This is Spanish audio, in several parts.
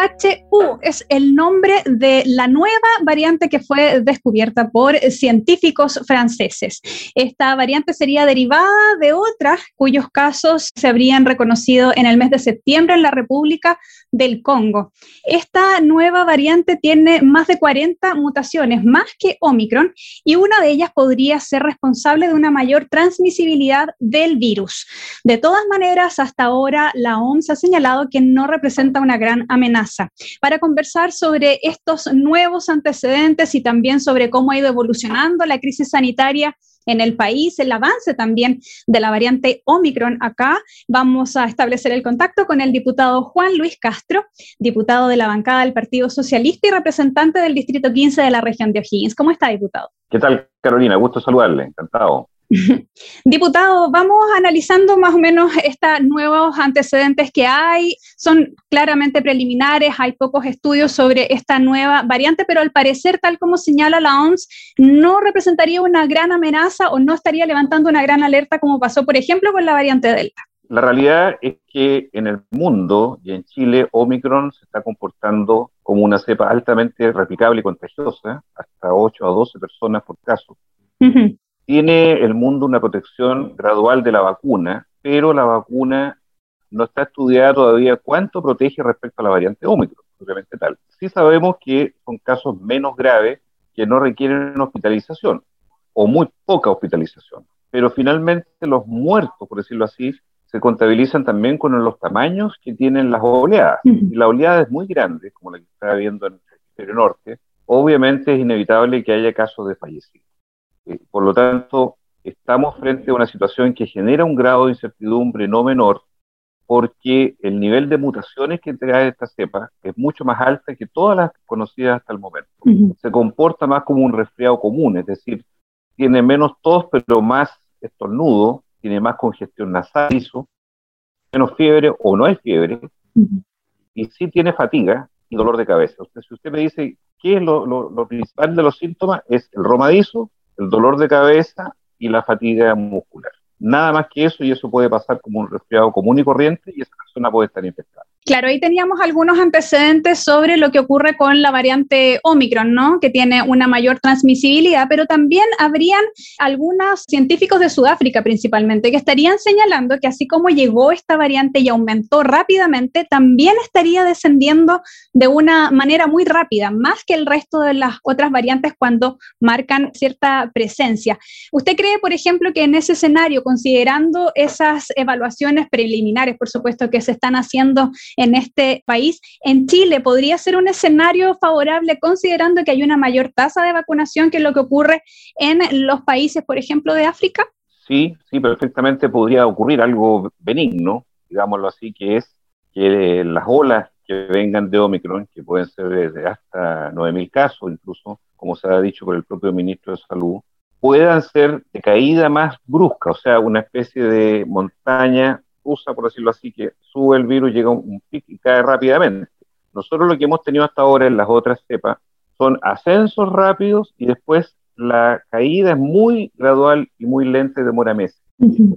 IHU es el nombre de la nueva variante que fue descubierta por científicos franceses. Esta variante sería derivada de otras cuyos casos se habrían reconocido en el mes de septiembre en la República del Congo. Esta nueva variante tiene más de 40 mutaciones, más que Omicron, y una de ellas podría ser responsable de una mayor transmisibilidad del virus. De todas maneras, hasta ahora la OMS ha señalado que no representa una gran amenaza. Para conversar sobre estos nuevos antecedentes y también sobre cómo ha ido evolucionando la crisis sanitaria en el país, el avance también de la variante Omicron acá, vamos a establecer el contacto con el diputado Juan Luis Castro, diputado de la bancada del Partido Socialista y representante del Distrito 15 de la región de O'Higgins. ¿Cómo está, diputado? ¿Qué tal, Carolina? Gusto saludarle, encantado. Diputado, vamos analizando más o menos estos nuevos antecedentes que hay. Son claramente preliminares, hay pocos estudios sobre esta nueva variante, pero al parecer, tal como señala la OMS, no representaría una gran amenaza o no estaría levantando una gran alerta como pasó, por ejemplo, con la variante Delta. La realidad es que en el mundo y en Chile, Omicron se está comportando como una cepa altamente replicable y contagiosa, hasta 8 a 12 personas por caso tiene el mundo una protección gradual de la vacuna, pero la vacuna no está estudiada todavía cuánto protege respecto a la variante Omicron, obviamente tal. Sí sabemos que son casos menos graves que no requieren hospitalización o muy poca hospitalización, pero finalmente los muertos, por decirlo así, se contabilizan también con los tamaños que tienen las oleadas. Y la oleada es muy grande, como la que está viendo en el hemisferio norte, obviamente es inevitable que haya casos de fallecidos. Eh, por lo tanto, estamos frente a una situación que genera un grado de incertidumbre no menor porque el nivel de mutaciones que trae esta cepa es mucho más alta que todas las conocidas hasta el momento. Se comporta más como un resfriado común, es decir, tiene menos tos, pero más estornudo, tiene más congestión nasal, menos fiebre o no hay fiebre, y sí tiene fatiga y dolor de cabeza. Usted, si usted me dice qué es lo, lo principal de los síntomas, es el romadizo, el dolor de cabeza y la fatiga muscular. Nada más que eso y eso puede pasar como un resfriado común y corriente y esa persona puede estar infectada. Claro, ahí teníamos algunos antecedentes sobre lo que ocurre con la variante Omicron, ¿no? Que tiene una mayor transmisibilidad, pero también habrían algunos científicos de Sudáfrica principalmente que estarían señalando que así como llegó esta variante y aumentó rápidamente, también estaría descendiendo de una manera muy rápida, más que el resto de las otras variantes cuando marcan cierta presencia. ¿Usted cree, por ejemplo, que en ese escenario, considerando esas evaluaciones preliminares, por supuesto, que se están haciendo en este país. En Chile podría ser un escenario favorable considerando que hay una mayor tasa de vacunación que lo que ocurre en los países, por ejemplo, de África. Sí, sí, perfectamente podría ocurrir algo benigno, digámoslo así, que es que las olas que vengan de Omicron, que pueden ser de hasta 9.000 casos, incluso, como se ha dicho por el propio ministro de Salud, puedan ser de caída más brusca, o sea, una especie de montaña usa, por decirlo así, que sube el virus, llega un pico y cae rápidamente. Nosotros lo que hemos tenido hasta ahora en las otras cepas son ascensos rápidos y después la caída es muy gradual y muy lenta y demora meses.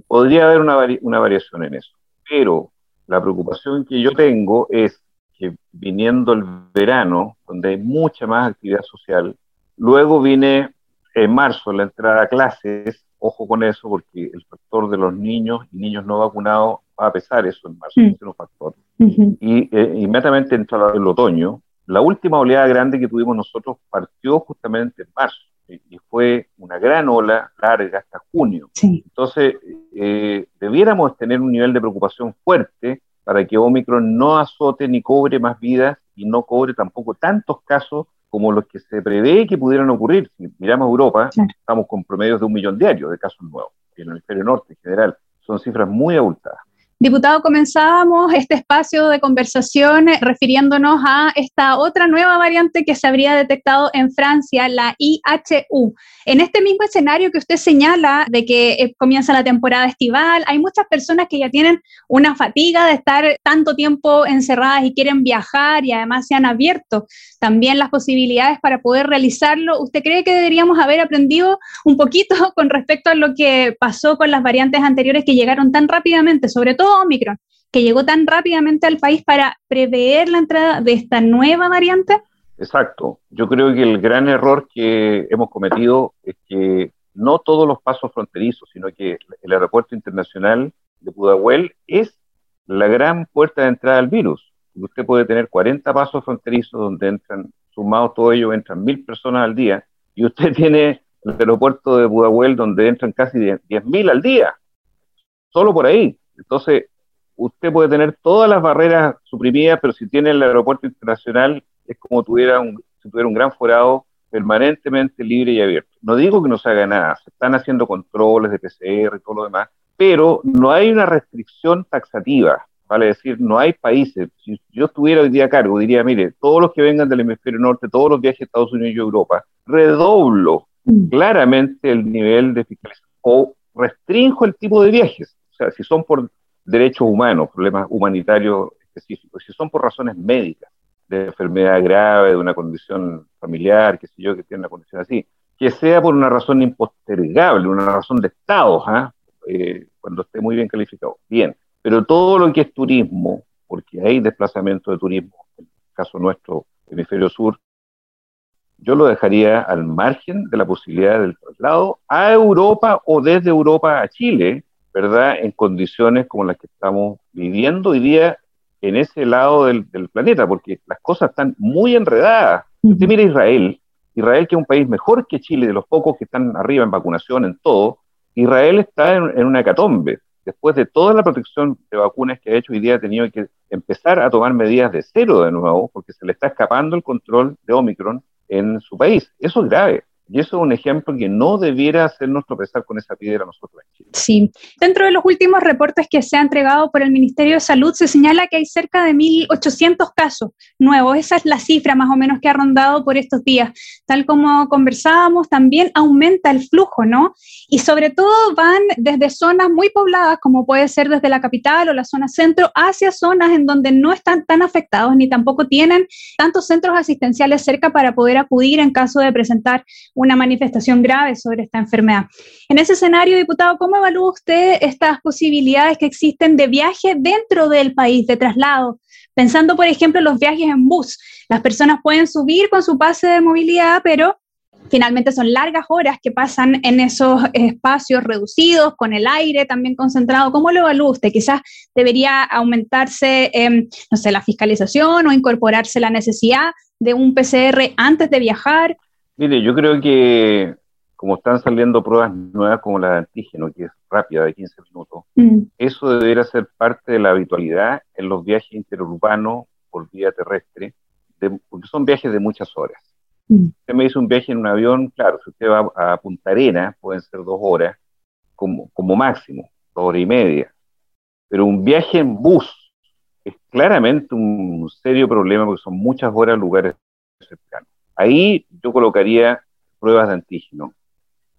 Podría haber una, una variación en eso, pero la preocupación que yo tengo es que viniendo el verano, donde hay mucha más actividad social, luego viene en marzo la entrada a clases, ojo con eso, porque el factor de los niños y niños no vacunados va a pesar eso en marzo, mm. es un factor. Y eh, inmediatamente entra el otoño. La última oleada grande que tuvimos nosotros partió justamente en marzo y fue una gran ola larga hasta junio. Entonces, eh, debiéramos tener un nivel de preocupación fuerte para que Omicron no azote ni cobre más vidas y no cobre tampoco tantos casos como los que se prevé que pudieran ocurrir. Si miramos Europa, estamos con promedios de un millón diario de casos nuevos, en el hemisferio norte en general. Son cifras muy abultadas. Diputado, comenzábamos este espacio de conversación refiriéndonos a esta otra nueva variante que se habría detectado en Francia, la IHU. En este mismo escenario que usted señala de que eh, comienza la temporada estival, hay muchas personas que ya tienen una fatiga de estar tanto tiempo encerradas y quieren viajar y además se han abierto también las posibilidades para poder realizarlo. ¿Usted cree que deberíamos haber aprendido un poquito con respecto a lo que pasó con las variantes anteriores que llegaron tan rápidamente, sobre todo Omicron, que llegó tan rápidamente al país para prever la entrada de esta nueva variante? Exacto. Yo creo que el gran error que hemos cometido es que no todos los pasos fronterizos, sino que el aeropuerto internacional de Pudahuel es la gran puerta de entrada al virus. Usted puede tener 40 pasos fronterizos donde entran, sumados todo ello, entran mil personas al día, y usted tiene el aeropuerto de Pudahuel donde entran casi 10.000 al día, solo por ahí. Entonces, usted puede tener todas las barreras suprimidas, pero si tiene el aeropuerto internacional, es como tuviera un, si tuviera un gran forado permanentemente libre y abierto. No digo que no se haga nada, se están haciendo controles de PCR y todo lo demás, pero no hay una restricción taxativa, vale decir, no hay países. Si yo estuviera hoy día a cargo, diría, mire, todos los que vengan del hemisferio norte, todos los viajes a Estados Unidos y Europa, redoblo mm. claramente el nivel de fiscalización o restringo el tipo de viajes. O sea, si son por derechos humanos, problemas humanitarios específicos, si son por razones médicas, de enfermedad grave, de una condición familiar, qué sé yo, que tiene una condición así, que sea por una razón impostergable, una razón de Estado, ¿ah? eh, cuando esté muy bien calificado. Bien, pero todo lo que es turismo, porque hay desplazamiento de turismo, en el caso nuestro, hemisferio sur, yo lo dejaría al margen de la posibilidad del traslado a Europa o desde Europa a Chile, ¿verdad? En condiciones como las que estamos viviendo hoy día en ese lado del, planeta, porque las cosas están muy enredadas. Usted mira Israel, Israel que es un país mejor que Chile, de los pocos que están arriba en vacunación, en todo, Israel está en, en una hecatombe. Después de toda la protección de vacunas que ha hecho, hoy día ha tenido que empezar a tomar medidas de cero de nuevo, porque se le está escapando el control de Omicron en su país. Eso es grave. Y eso es un ejemplo que no debiera hacernos tropezar con esa piedra nosotros. Sí. Dentro de los últimos reportes que se han entregado por el Ministerio de Salud, se señala que hay cerca de 1.800 casos nuevos. Esa es la cifra más o menos que ha rondado por estos días. Tal como conversábamos, también aumenta el flujo, ¿no? Y sobre todo van desde zonas muy pobladas, como puede ser desde la capital o la zona centro, hacia zonas en donde no están tan afectados ni tampoco tienen tantos centros asistenciales cerca para poder acudir en caso de presentar una manifestación grave sobre esta enfermedad. En ese escenario, diputado, ¿cómo evalúa usted estas posibilidades que existen de viaje dentro del país, de traslado? Pensando, por ejemplo, en los viajes en bus. Las personas pueden subir con su pase de movilidad, pero finalmente son largas horas que pasan en esos espacios reducidos, con el aire también concentrado. ¿Cómo lo evalúa usted? Quizás debería aumentarse, em, no sé, la fiscalización o incorporarse la necesidad de un PCR antes de viajar. Mire, yo creo que como están saliendo pruebas nuevas como la de antígeno, que es rápida, de 15 minutos, mm. eso debería ser parte de la habitualidad en los viajes interurbanos por vía terrestre, porque son viajes de muchas horas. Mm. Usted me dice un viaje en un avión, claro, si usted va a Punta Arena, pueden ser dos horas como, como máximo, dos horas y media. Pero un viaje en bus es claramente un serio problema porque son muchas horas lugares cercanos. Ahí yo colocaría pruebas de antígeno,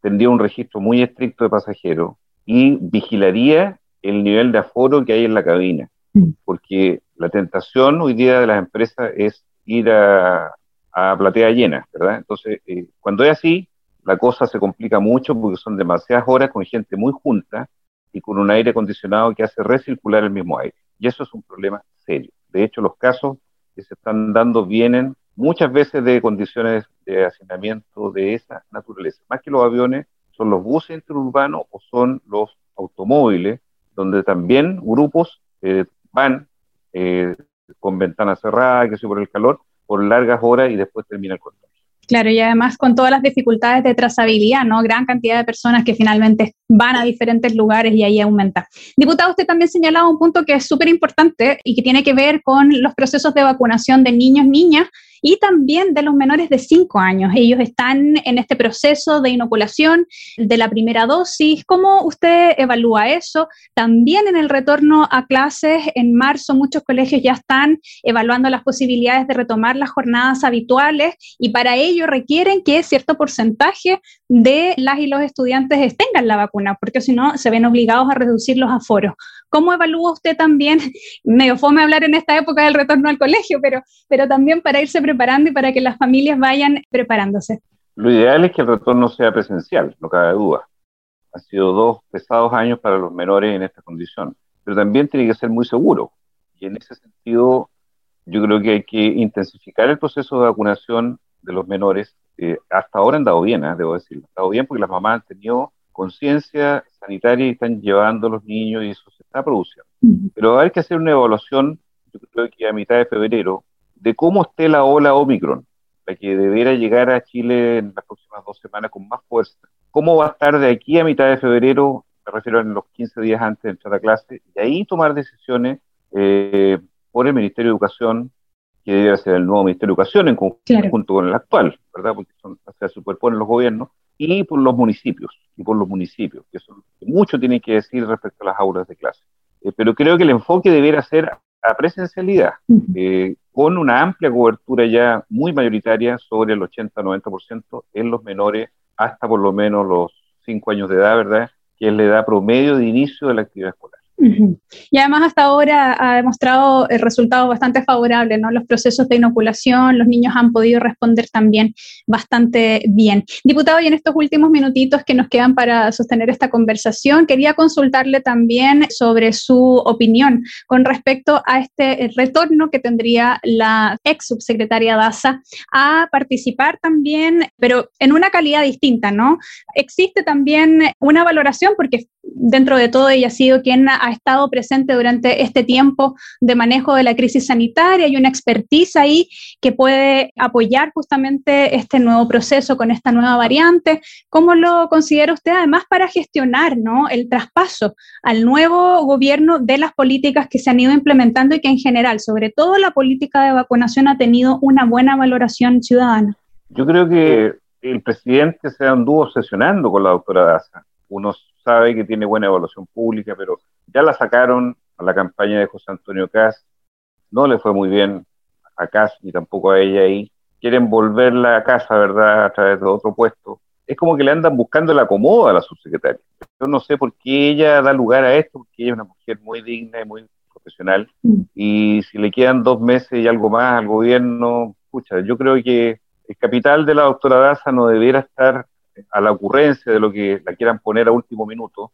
tendría un registro muy estricto de pasajeros y vigilaría el nivel de aforo que hay en la cabina, mm. porque la tentación hoy día de las empresas es ir a, a platea llena, ¿verdad? Entonces, eh, cuando es así, la cosa se complica mucho porque son demasiadas horas con gente muy junta y con un aire acondicionado que hace recircular el mismo aire. Y eso es un problema serio. De hecho, los casos que se están dando vienen muchas veces de condiciones de hacinamiento de esa naturaleza. Más que los aviones, son los buses interurbanos o son los automóviles, donde también grupos eh, van eh, con ventanas cerradas, que se por el calor, por largas horas y después termina el contagio. Claro, y además con todas las dificultades de trazabilidad, ¿no? Gran cantidad de personas que finalmente van a diferentes lugares y ahí aumenta. Diputado, usted también señalaba un punto que es súper importante y que tiene que ver con los procesos de vacunación de niños, niñas y también de los menores de 5 años. Ellos están en este proceso de inoculación de la primera dosis. ¿Cómo usted evalúa eso? También en el retorno a clases, en marzo muchos colegios ya están evaluando las posibilidades de retomar las jornadas habituales y para ello requieren que cierto porcentaje de las y los estudiantes tengan la vacuna, porque si no se ven obligados a reducir los aforos. ¿Cómo evalúa usted también, medio fome hablar en esta época del retorno al colegio, pero, pero también para irse preparando y para que las familias vayan preparándose? Lo ideal es que el retorno sea presencial, no cabe duda. Han sido dos pesados años para los menores en esta condición, pero también tiene que ser muy seguro. Y en ese sentido, yo creo que hay que intensificar el proceso de vacunación de los menores. Eh, hasta ahora han dado bien, ¿eh? debo decirlo. Han dado bien porque las mamás han tenido conciencia sanitaria y están llevando a los niños y eso se está produciendo. Pero hay que hacer una evaluación, yo creo que a mitad de febrero, de cómo esté la ola Omicron, la que debiera llegar a Chile en las próximas dos semanas con más fuerza. ¿Cómo va a estar de aquí a mitad de febrero? Me refiero a los 15 días antes de entrar a clase, y ahí tomar decisiones eh, por el Ministerio de Educación, que debería ser el nuevo Ministerio de Educación en conjunto con el actual, ¿verdad? Porque son, se superponen los gobiernos, y por los municipios, y por los municipios, que, son, mucho tienen que decir respecto a las aulas de clase. Eh, pero creo que el enfoque debiera ser a presencialidad, eh, con una amplia cobertura ya muy mayoritaria sobre el 80-90% en los menores hasta por lo menos los 5 años de edad, ¿verdad? Que es la edad promedio de inicio de la actividad escolar. Y además hasta ahora ha demostrado eh, resultados bastante favorables, ¿no? Los procesos de inoculación, los niños han podido responder también bastante bien. Diputado, y en estos últimos minutitos que nos quedan para sostener esta conversación, quería consultarle también sobre su opinión con respecto a este retorno que tendría la ex subsecretaria Daza a participar también, pero en una calidad distinta, ¿no? Existe también una valoración, porque dentro de todo ella ha sido quien ha estado presente durante este tiempo de manejo de la crisis sanitaria y una expertise ahí que puede apoyar justamente este nuevo proceso con esta nueva variante. ¿Cómo lo considera usted además para gestionar ¿no? el traspaso al nuevo gobierno de las políticas que se han ido implementando y que en general, sobre todo la política de vacunación, ha tenido una buena valoración ciudadana? Yo creo que el presidente se anduvo obsesionando con la doctora Daza. Unos sabe que tiene buena evaluación pública, pero ya la sacaron a la campaña de José Antonio Cas, no le fue muy bien a Cas ni tampoco a ella ahí. Quieren volverla a casa, ¿verdad?, a través de otro puesto. Es como que le andan buscando la acomodo a la subsecretaria. Yo no sé por qué ella da lugar a esto, porque ella es una mujer muy digna y muy profesional. Mm. Y si le quedan dos meses y algo más al gobierno, escucha, yo creo que el capital de la doctora Daza no debiera estar a la ocurrencia de lo que la quieran poner a último minuto,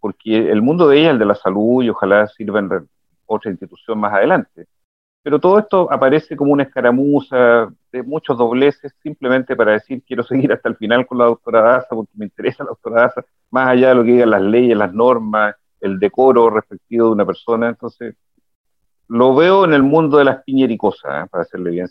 porque el mundo de ella el de la salud y ojalá sirva en otra institución más adelante. Pero todo esto aparece como una escaramuza de muchos dobleces simplemente para decir quiero seguir hasta el final con la doctora Daza porque me interesa la doctora Daza, más allá de lo que digan las leyes, las normas, el decoro respectivo de una persona. Entonces, lo veo en el mundo de las piñericosas, ¿eh? para hacerle bien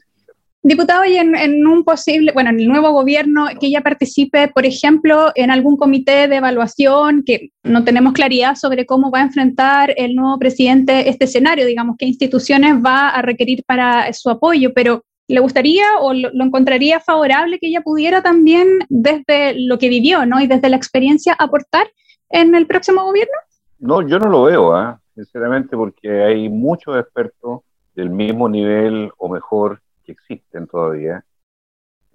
Diputado, y en, un posible, bueno, en el nuevo gobierno, que ella participe, por ejemplo, en algún comité de evaluación, que no tenemos claridad sobre cómo va a enfrentar el nuevo presidente este escenario, digamos, qué instituciones va a requerir para su apoyo, pero ¿le gustaría o lo, encontraría favorable que ella pudiera también, desde lo que vivió, ¿no? Y desde la experiencia, aportar en el próximo gobierno? No, yo no lo veo, ¿eh? sinceramente, porque hay muchos expertos del mismo nivel o mejor que existen todavía.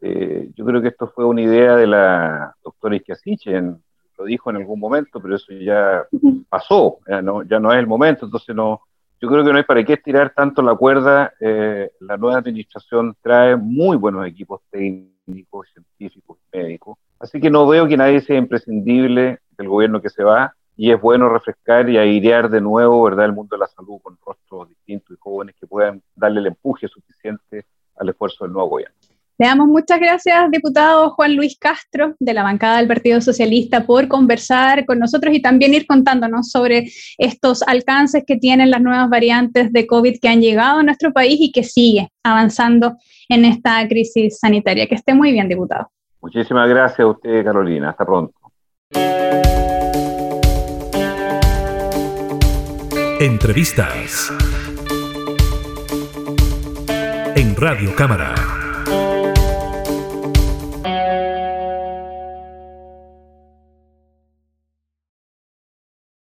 Eh, yo creo que esto fue una idea de la doctora Isquiasichen, lo dijo en algún momento, pero eso ya pasó, ya no, ya no es el momento, entonces no, yo creo que no hay para qué estirar tanto la cuerda. Eh, la nueva administración trae muy buenos equipos técnicos, científicos, médicos, así que no veo que nadie sea imprescindible del gobierno que se va, y es bueno refrescar y airear de nuevo, ¿verdad?, el mundo de la salud con rostros distintos y jóvenes que puedan darle el empuje suficiente al esfuerzo del nuevo gobierno. Le damos muchas gracias, diputado Juan Luis Castro, de la bancada del Partido Socialista, por conversar con nosotros y también ir contándonos sobre estos alcances que tienen las nuevas variantes de COVID que han llegado a nuestro país y que sigue avanzando en esta crisis sanitaria. Que esté muy bien, diputado. Muchísimas gracias a usted, Carolina. Hasta pronto. Entrevistas Radio Cámara.